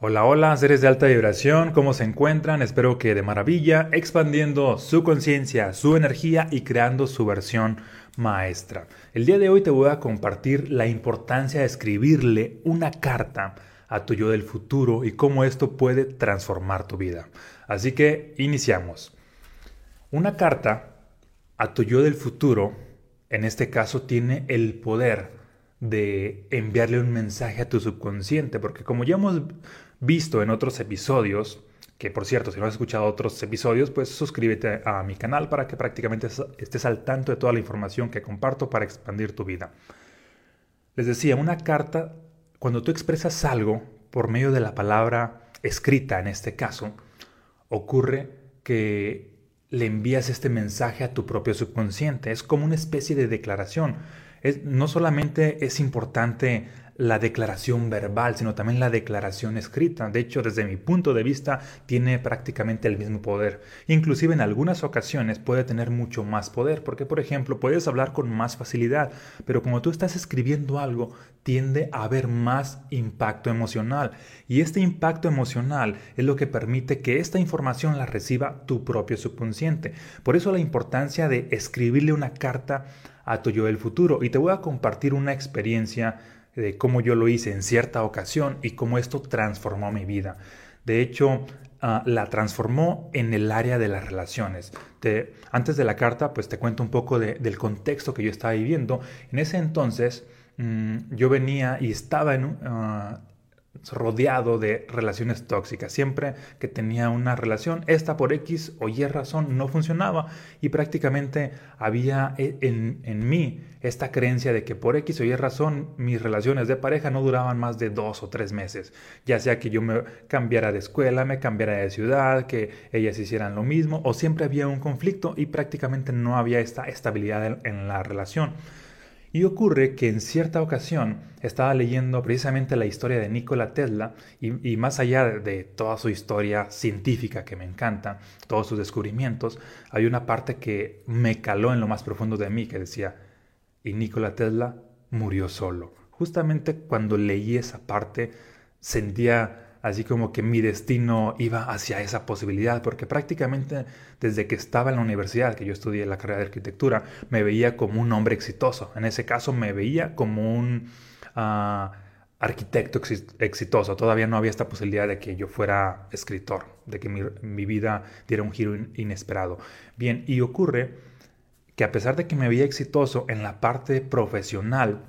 Hola, hola, seres de alta vibración, ¿cómo se encuentran? Espero que de maravilla, expandiendo su conciencia, su energía y creando su versión maestra. El día de hoy te voy a compartir la importancia de escribirle una carta a tu yo del futuro y cómo esto puede transformar tu vida. Así que iniciamos. Una carta a tu yo del futuro, en este caso, tiene el poder de enviarle un mensaje a tu subconsciente, porque como ya hemos visto en otros episodios, que por cierto, si no has escuchado otros episodios, pues suscríbete a mi canal para que prácticamente estés al tanto de toda la información que comparto para expandir tu vida. Les decía, una carta, cuando tú expresas algo por medio de la palabra escrita en este caso, ocurre que le envías este mensaje a tu propio subconsciente. Es como una especie de declaración. No solamente es importante la declaración verbal, sino también la declaración escrita. De hecho, desde mi punto de vista, tiene prácticamente el mismo poder. Inclusive en algunas ocasiones puede tener mucho más poder, porque por ejemplo, puedes hablar con más facilidad, pero como tú estás escribiendo algo, tiende a haber más impacto emocional. Y este impacto emocional es lo que permite que esta información la reciba tu propio subconsciente. Por eso la importancia de escribirle una carta a tu futuro. Y te voy a compartir una experiencia de cómo yo lo hice en cierta ocasión y cómo esto transformó mi vida. De hecho, ah, la transformó en el área de las relaciones. antes de la carta, pues te cuento un poco del contexto que yo estaba viviendo. En ese entonces, mm, yo venía y estaba en, un... Rodeado de relaciones tóxicas. Siempre que tenía una relación, esta por X o Y razón no funcionaba y prácticamente había e, en, en, mí esta creencia de que por X o Y razón mis relaciones de pareja no duraban más de dos o tres meses. Ya sea que yo me cambiara de escuela, me cambiara de ciudad, que ellas hicieran lo mismo o siempre había un conflicto y prácticamente no había esta estabilidad en la relación. Y ocurre que en cierta ocasión estaba leyendo precisamente la historia de Nikola Tesla y, más allá de, toda su historia científica que me encanta, todos sus descubrimientos, hay una parte que me caló en lo más profundo de mí que decía, y Nikola Tesla murió solo. Justamente cuando leí esa parte sentía así como que mi destino iba hacia esa posibilidad, porque prácticamente desde que estaba en la universidad, que yo estudié la carrera de arquitectura, me veía como un hombre exitoso. En ese caso me veía como un ah, arquitecto exitoso. Todavía no había esta posibilidad de que yo fuera escritor, de que mi, mi vida diera un giro inesperado. Bien, y ocurre que a pesar de que me veía exitoso en la parte profesional,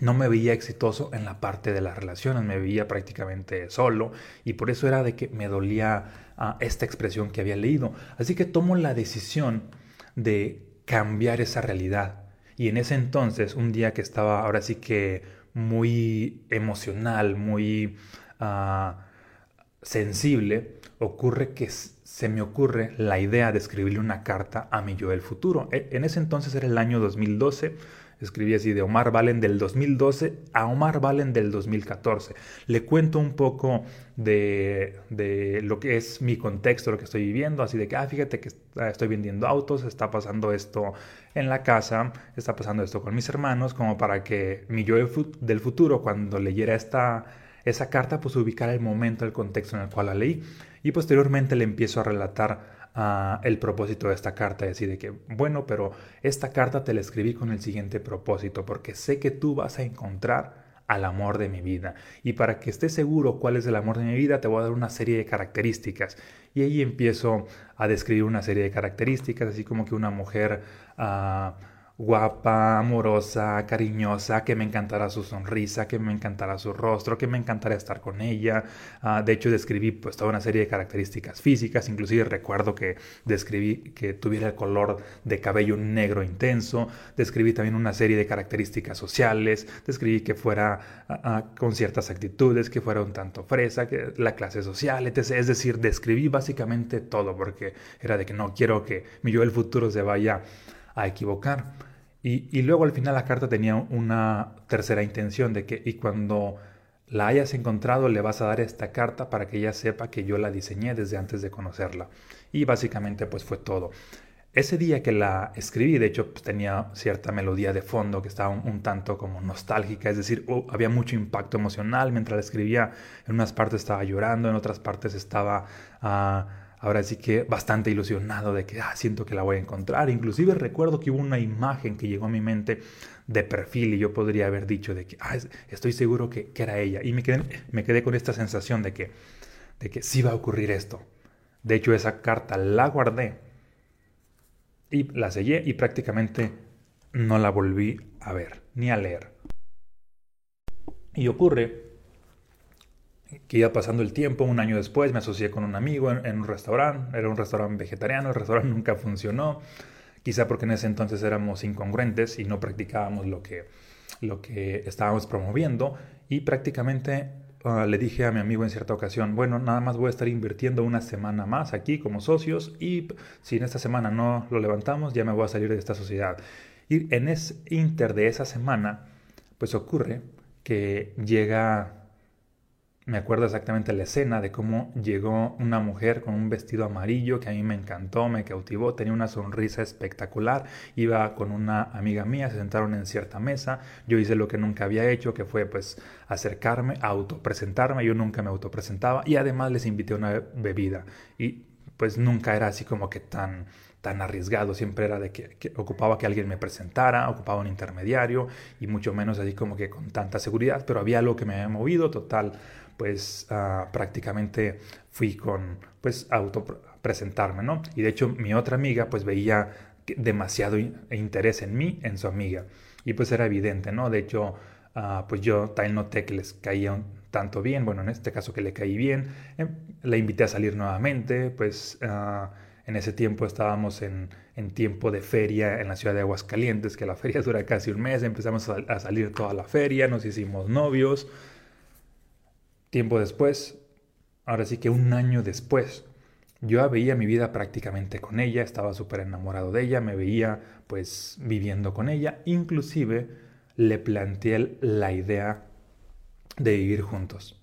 no me veía exitoso en la parte de las relaciones, me veía prácticamente solo y por eso era de que me dolía ah, esta expresión que había leído. Así que tomo la decisión de cambiar esa realidad. Y en ese entonces, un día que estaba ahora sí que muy emocional, muy ah, sensible, ocurre que se me ocurre la idea de escribirle una carta a mi yo del futuro. E, en ese entonces era el año 2012 escribí así de Omar Valen del 2012 a Omar Valen del 2014. Le cuento un poco de, de, lo que es mi contexto, lo que estoy viviendo, así de que, ah, fíjate que estoy vendiendo autos, está pasando esto en la casa, está pasando esto con mis hermanos, como para que mi yo del futuro, cuando leyera esta, esa carta, pues ubicara el momento, el contexto en el cual la leí. Y posteriormente le empiezo a relatar el propósito de esta carta. Y de que, bueno, pero esta carta te la escribí con el siguiente propósito, porque sé que tú vas a encontrar al amor de mi vida. Y para que estés seguro cuál es el amor de mi vida, te voy a dar una serie de características. Y ahí empiezo a describir una serie de características, así como que una mujer... Uh, guapa, amorosa, cariñosa, que me encantara su sonrisa, que me encantara su rostro, que me encantara estar con ella. Ah, de hecho, describí pues toda una serie de características físicas, inclusive recuerdo que describí que tuviera el color de cabello negro intenso, describí también una serie de características sociales, describí que fuera ah, ah, con ciertas actitudes, que fuera un tanto fresa, que la clase social, etc. Es decir, describí básicamente todo porque era de que no quiero que mi yo del futuro se vaya a equivocar. Y, luego al final la carta tenía una tercera intención de que, y cuando la hayas encontrado, le vas a dar esta carta para que ella sepa que yo la diseñé desde antes de conocerla. Y básicamente pues fue todo. ese día que la escribí, de hecho, pues, tenía cierta melodía de fondo que estaba un, tanto como nostálgica, es decir, oh, había mucho impacto emocional mientras la escribía. En unas partes estaba llorando, en otras partes estaba, ah, ahora sí que bastante ilusionado de que ah, siento que la voy a encontrar. Inclusive recuerdo que hubo una imagen que llegó a mi mente de perfil y yo podría haber dicho de que ah, estoy seguro que, que, era ella. Y me quedé, me quedé con esta sensación de que, de que sí va a ocurrir esto. De hecho, esa carta la guardé y la sellé y prácticamente no la volví a ver ni a leer. Y ocurre que iba pasando el tiempo, un año después me asocié con un amigo en, un restaurante, era un restaurante vegetariano, el restaurante nunca funcionó, quizá porque en ese entonces éramos incongruentes y no practicábamos lo que, lo que estábamos promoviendo y prácticamente Ah, le dije a mi amigo en cierta ocasión, bueno, nada más voy a estar invirtiendo una semana más aquí como socios y si en esta semana no lo levantamos, ya me voy a salir de esta sociedad. Y en ese inter de esa semana, pues ocurre que llega me acuerdo exactamente la escena de cómo llegó una mujer con un vestido amarillo que a mí me encantó, me cautivó, tenía una sonrisa espectacular, iba con una amiga mía, se sentaron en cierta mesa, yo hice lo que nunca había hecho, que fue pues acercarme, autopresentarme, yo nunca me autopresentaba y además les invité una bebida y pues nunca era así como que tan tan arriesgado, siempre era de que, ocupaba que alguien me presentara, ocupaba un intermediario y mucho menos así como que con tanta seguridad, pero había algo que me había movido, total, pues ah, prácticamente fui con, pues, auto presentarme, ¿no? Y de hecho mi otra amiga pues veía demasiado interés en mí, en su amiga. Y pues era evidente, ¿no? De hecho, ah, pues yo tal noté que les caía tanto bien, bueno, en este caso que le caí bien, eh, la invité a salir nuevamente, pues ah, en ese tiempo estábamos en, en, tiempo de feria en la ciudad de Aguascalientes, que la feria dura casi un mes, empezamos a salir toda la feria, nos hicimos novios, Tiempo después, ahora sí que un año después, yo veía mi vida prácticamente con ella, estaba súper enamorado de ella, me veía pues viviendo con ella, inclusive le planteé la idea de vivir juntos.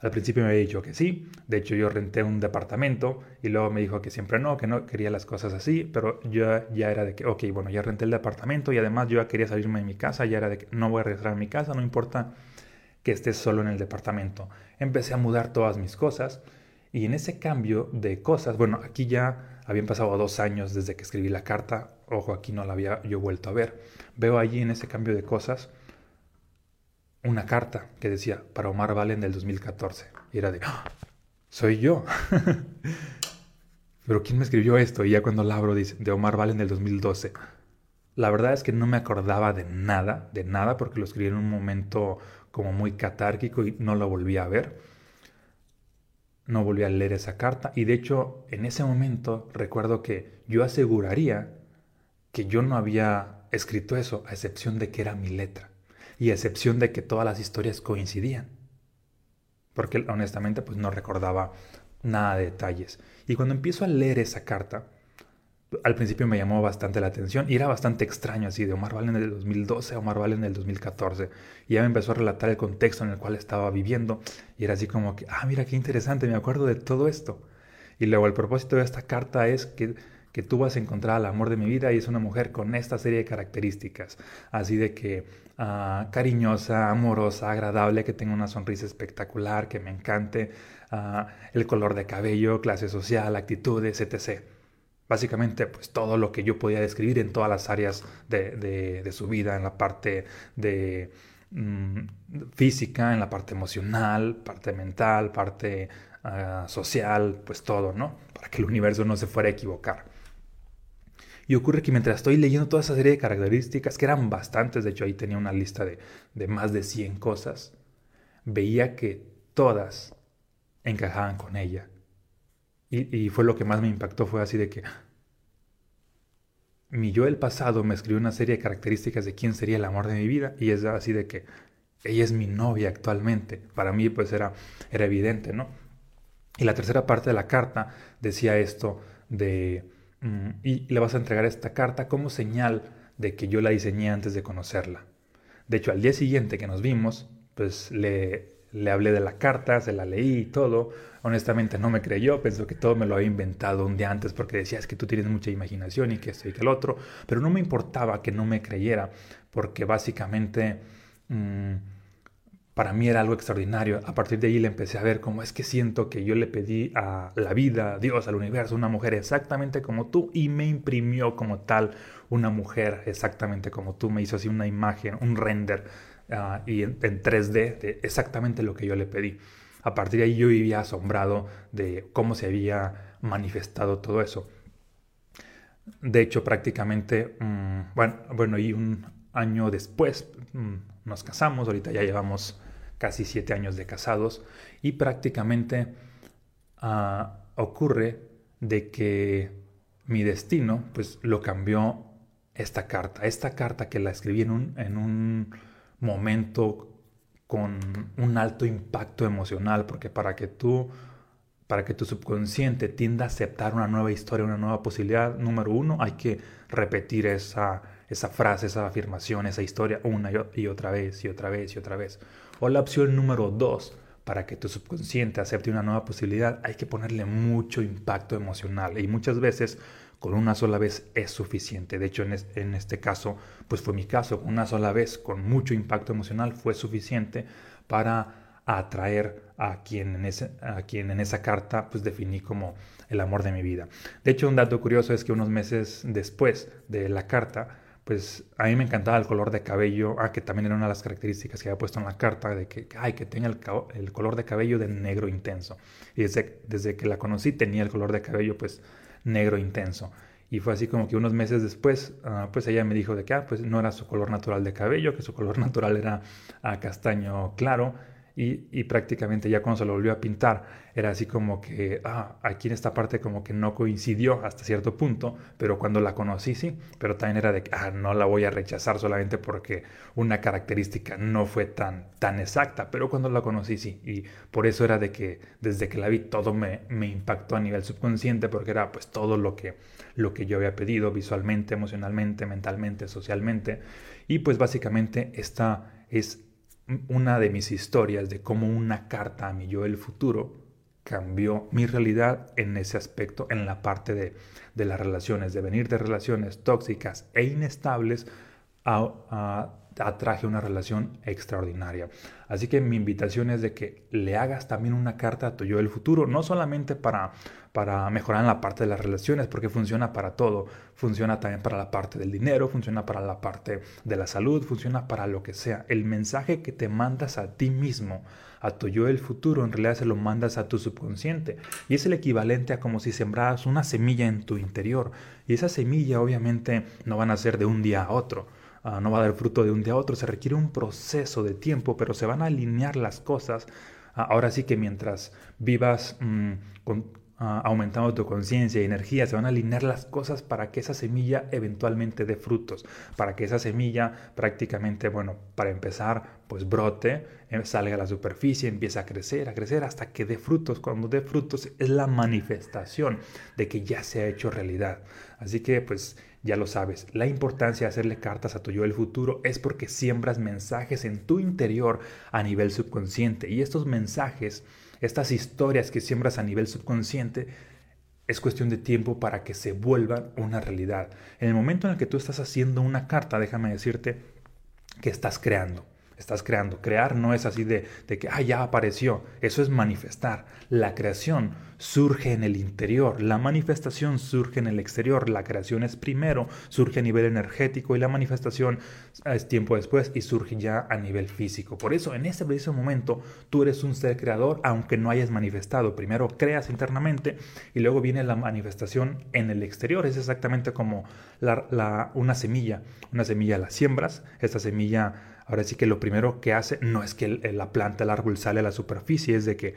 Al principio me había dicho que sí, de hecho yo renté un departamento y luego me dijo que siempre no, que no quería las cosas así, pero yo ya era de que, ok, bueno, ya renté el departamento y además yo ya quería salirme de mi casa, ya era de que no voy a regresar a mi casa, no importa que estés solo en el departamento. Empecé a mudar todas mis cosas y en ese cambio de cosas, bueno, aquí ya habían pasado dos años desde que escribí la carta, ojo, aquí no la había yo vuelto a ver. Veo allí en ese cambio de cosas una carta que decía para Omar Valen del 2014 y era de, ¡Ah! soy yo. Pero ¿quién me escribió esto? Y ya cuando la abro dice, de Omar Valen del 2012. La verdad es que no me acordaba de nada, de nada, porque lo escribí en un momento como muy catárquico y no lo volví a ver. No volví a leer esa carta y de hecho en ese momento recuerdo que yo aseguraría que yo no había escrito eso a excepción de que era mi letra y a excepción de que todas las historias coincidían. Porque honestamente pues no recordaba nada de detalles. Y cuando empiezo a leer esa carta, al principio me llamó bastante la atención y era bastante extraño así de Omar Valen del 2012 a Omar Valen del 2014 y ya me empezó a relatar el contexto en el cual estaba viviendo y era así como que, ah, mira qué interesante, me acuerdo de todo esto. Y luego el propósito de esta carta es que, que tú vas a encontrar al amor de mi vida y es una mujer con esta serie de características, así de que ah, cariñosa, amorosa, agradable, que tenga una sonrisa espectacular, que me encante, ah, el color de cabello, clase social, actitudes, etc básicamente pues todo lo que yo podía describir en todas las áreas de, su vida, en la parte de mm, física, en la parte emocional, parte mental, parte ah, social, pues todo, ¿no? Para que el universo no se fuera a equivocar. Y ocurre que mientras estoy leyendo toda esa serie de características, que eran bastantes, de hecho ahí tenía una lista de, de más de 100 cosas, veía que todas encajaban con ella y, fue lo que más me impactó, fue así de que mi yo del pasado me escribió una serie de características de quién sería el amor de mi vida y es así de que ella es mi novia actualmente. Para mí pues era, era evidente, ¿no? Y la tercera parte de la carta decía esto de, mm, y le vas a entregar esta carta como señal de que yo la diseñé antes de conocerla. De hecho, al día siguiente que nos vimos, pues le, le hablé de la carta, se la leí y todo. Honestamente no me creyó, pensó que todo me lo había inventado un día antes porque decía es que tú tienes mucha imaginación y que esto y que el otro, pero no me importaba que no me creyera porque básicamente mm, para mí era algo extraordinario. A partir de ahí le empecé a ver cómo es que siento que yo le pedí a la vida, a Dios, al universo, una mujer exactamente como tú y me imprimió como tal una mujer exactamente como tú, me hizo así una imagen, un render Ah, y en, 3D de exactamente lo que yo le pedí. A partir de ahí yo vivía asombrado de cómo se había manifestado todo eso. De hecho, prácticamente, mm, bueno, bueno, y un año después mm, nos casamos, ahorita ya llevamos casi siete años de casados, y prácticamente ah, ocurre de que mi destino, pues lo cambió esta carta. Esta carta que la escribí en un, en un momento con un alto impacto emocional, porque para que tú, para que tu subconsciente tienda a aceptar una nueva historia, una nueva posibilidad, número uno, hay que repetir esa, esa frase, esa afirmación, esa historia una y otra vez y otra vez y otra vez. O la opción número dos, para que tu subconsciente acepte una nueva posibilidad, hay que ponerle mucho impacto emocional. Y muchas veces con una sola vez es suficiente. De hecho, en, este caso, pues fue mi caso, una sola vez con mucho impacto emocional fue suficiente para atraer a quien en, ese, a quien en esa carta pues definí como el amor de mi vida. De hecho, un dato curioso es que unos meses después de la carta, pues a mí me encantaba el color de cabello, ah, que también era una de las características que había puesto en la carta, de que, ay, que tenga el, color de cabello de negro intenso. Y desde, desde que la conocí tenía el color de cabello pues negro intenso. Y fue así como que unos meses después, ah, pues ella me dijo de que ah, pues no era su color natural de cabello, que su color natural era ah, castaño claro y, prácticamente ya cuando se lo volvió a pintar, era así como que, ah, aquí en esta parte como que no coincidió hasta cierto punto, pero cuando la conocí sí, pero también era de ah, no la voy a rechazar solamente porque una característica no fue tan, tan exacta, pero cuando la conocí sí, y por eso era de que desde que la vi todo me, me impactó a nivel subconsciente, porque era pues todo lo que, lo que yo había pedido visualmente, emocionalmente, mentalmente, socialmente, y pues básicamente esta es una de mis historias de cómo una carta a mi yo del futuro cambió mi realidad en ese aspecto, en la parte de, de las relaciones, de venir de relaciones tóxicas e inestables a, atraje una relación extraordinaria. Así que mi invitación es de que le hagas también una carta a tu yo del futuro, no solamente para, para mejorar en la parte de las relaciones, porque funciona para todo, funciona también para la parte del dinero, funciona para la parte de la salud, funciona para lo que sea. El mensaje que te mandas a ti mismo, a tu yo del futuro, en realidad se lo mandas a tu subconsciente y es el equivalente a como si sembraras una semilla en tu interior y esa semilla obviamente no van a ser de un día a otro Ah, no va a dar fruto de un día a otro, se requiere un proceso de tiempo, pero se van a alinear las cosas. Ah, ahora sí que mientras vivas mm, ah, aumentando tu conciencia y energía, se van a alinear las cosas para que esa semilla eventualmente dé frutos, para que esa semilla prácticamente, bueno, para empezar, pues brote, eh, salga a la superficie, empiece a crecer, a crecer hasta que dé frutos. Cuando dé frutos es la manifestación de que ya se ha hecho realidad. Así que pues ya lo sabes, la importancia de hacerle cartas a tu yo del futuro es porque siembras mensajes en tu interior a nivel subconsciente. Y estos mensajes, estas historias que siembras a nivel subconsciente, es cuestión de tiempo para que se vuelvan una realidad. En el momento en el que tú estás haciendo una carta, déjame decirte que estás creando estás creando. Crear no es así de, de que, ah, ya apareció. Eso es manifestar. La creación surge en el interior, la manifestación surge en el exterior. La creación es primero, surge a nivel energético y la manifestación es tiempo después y surge ya a nivel físico. Por eso, en ese preciso momento, tú eres un ser creador, aunque no hayas manifestado. Primero creas internamente y luego viene la manifestación en el exterior. Es exactamente como la, una semilla. Una semilla la siembras, esta semilla Ahora sí que lo primero que hace no es que la planta, el árbol sale a la superficie, es de que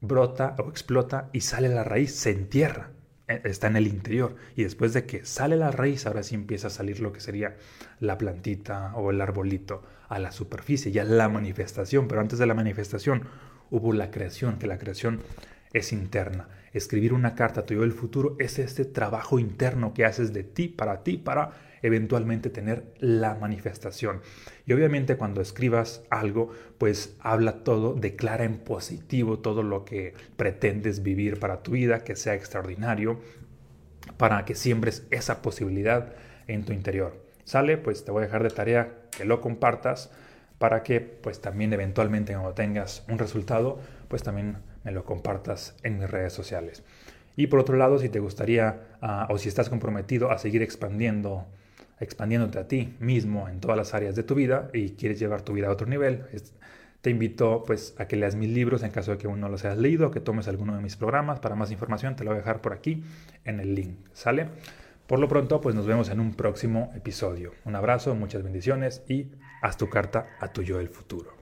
brota o explota y sale la raíz, se entierra, e, está en el interior. Y después de que sale la raíz, ahora sí empieza a salir lo que sería la plantita o el arbolito a la superficie, ya la manifestación. Pero antes de la manifestación hubo la creación, que la creación es interna. Escribir una carta a del futuro es este trabajo interno que haces de ti, para ti, para eventualmente tener la manifestación. Y obviamente cuando escribas algo, pues habla todo, declara en positivo todo lo que pretendes vivir para tu vida, que sea extraordinario, para que siembres esa posibilidad en tu interior. ¿Sale? Pues te voy a dejar de tarea que lo compartas para que pues también eventualmente cuando tengas un resultado, pues también me lo compartas en mis redes sociales. Y por otro lado, si te gustaría ah, o si estás comprometido a seguir expandiendo, expandiéndote a ti mismo en todas las áreas de tu vida y quieres llevar tu vida a otro nivel, te invito pues a que leas mis libros en caso de que aún no los hayas leído, que tomes alguno de mis programas. Para más información te lo voy a dejar por aquí en el link, ¿sale? Por lo pronto, pues nos vemos en un próximo episodio. Un abrazo, muchas bendiciones y haz tu carta a tu yo del futuro.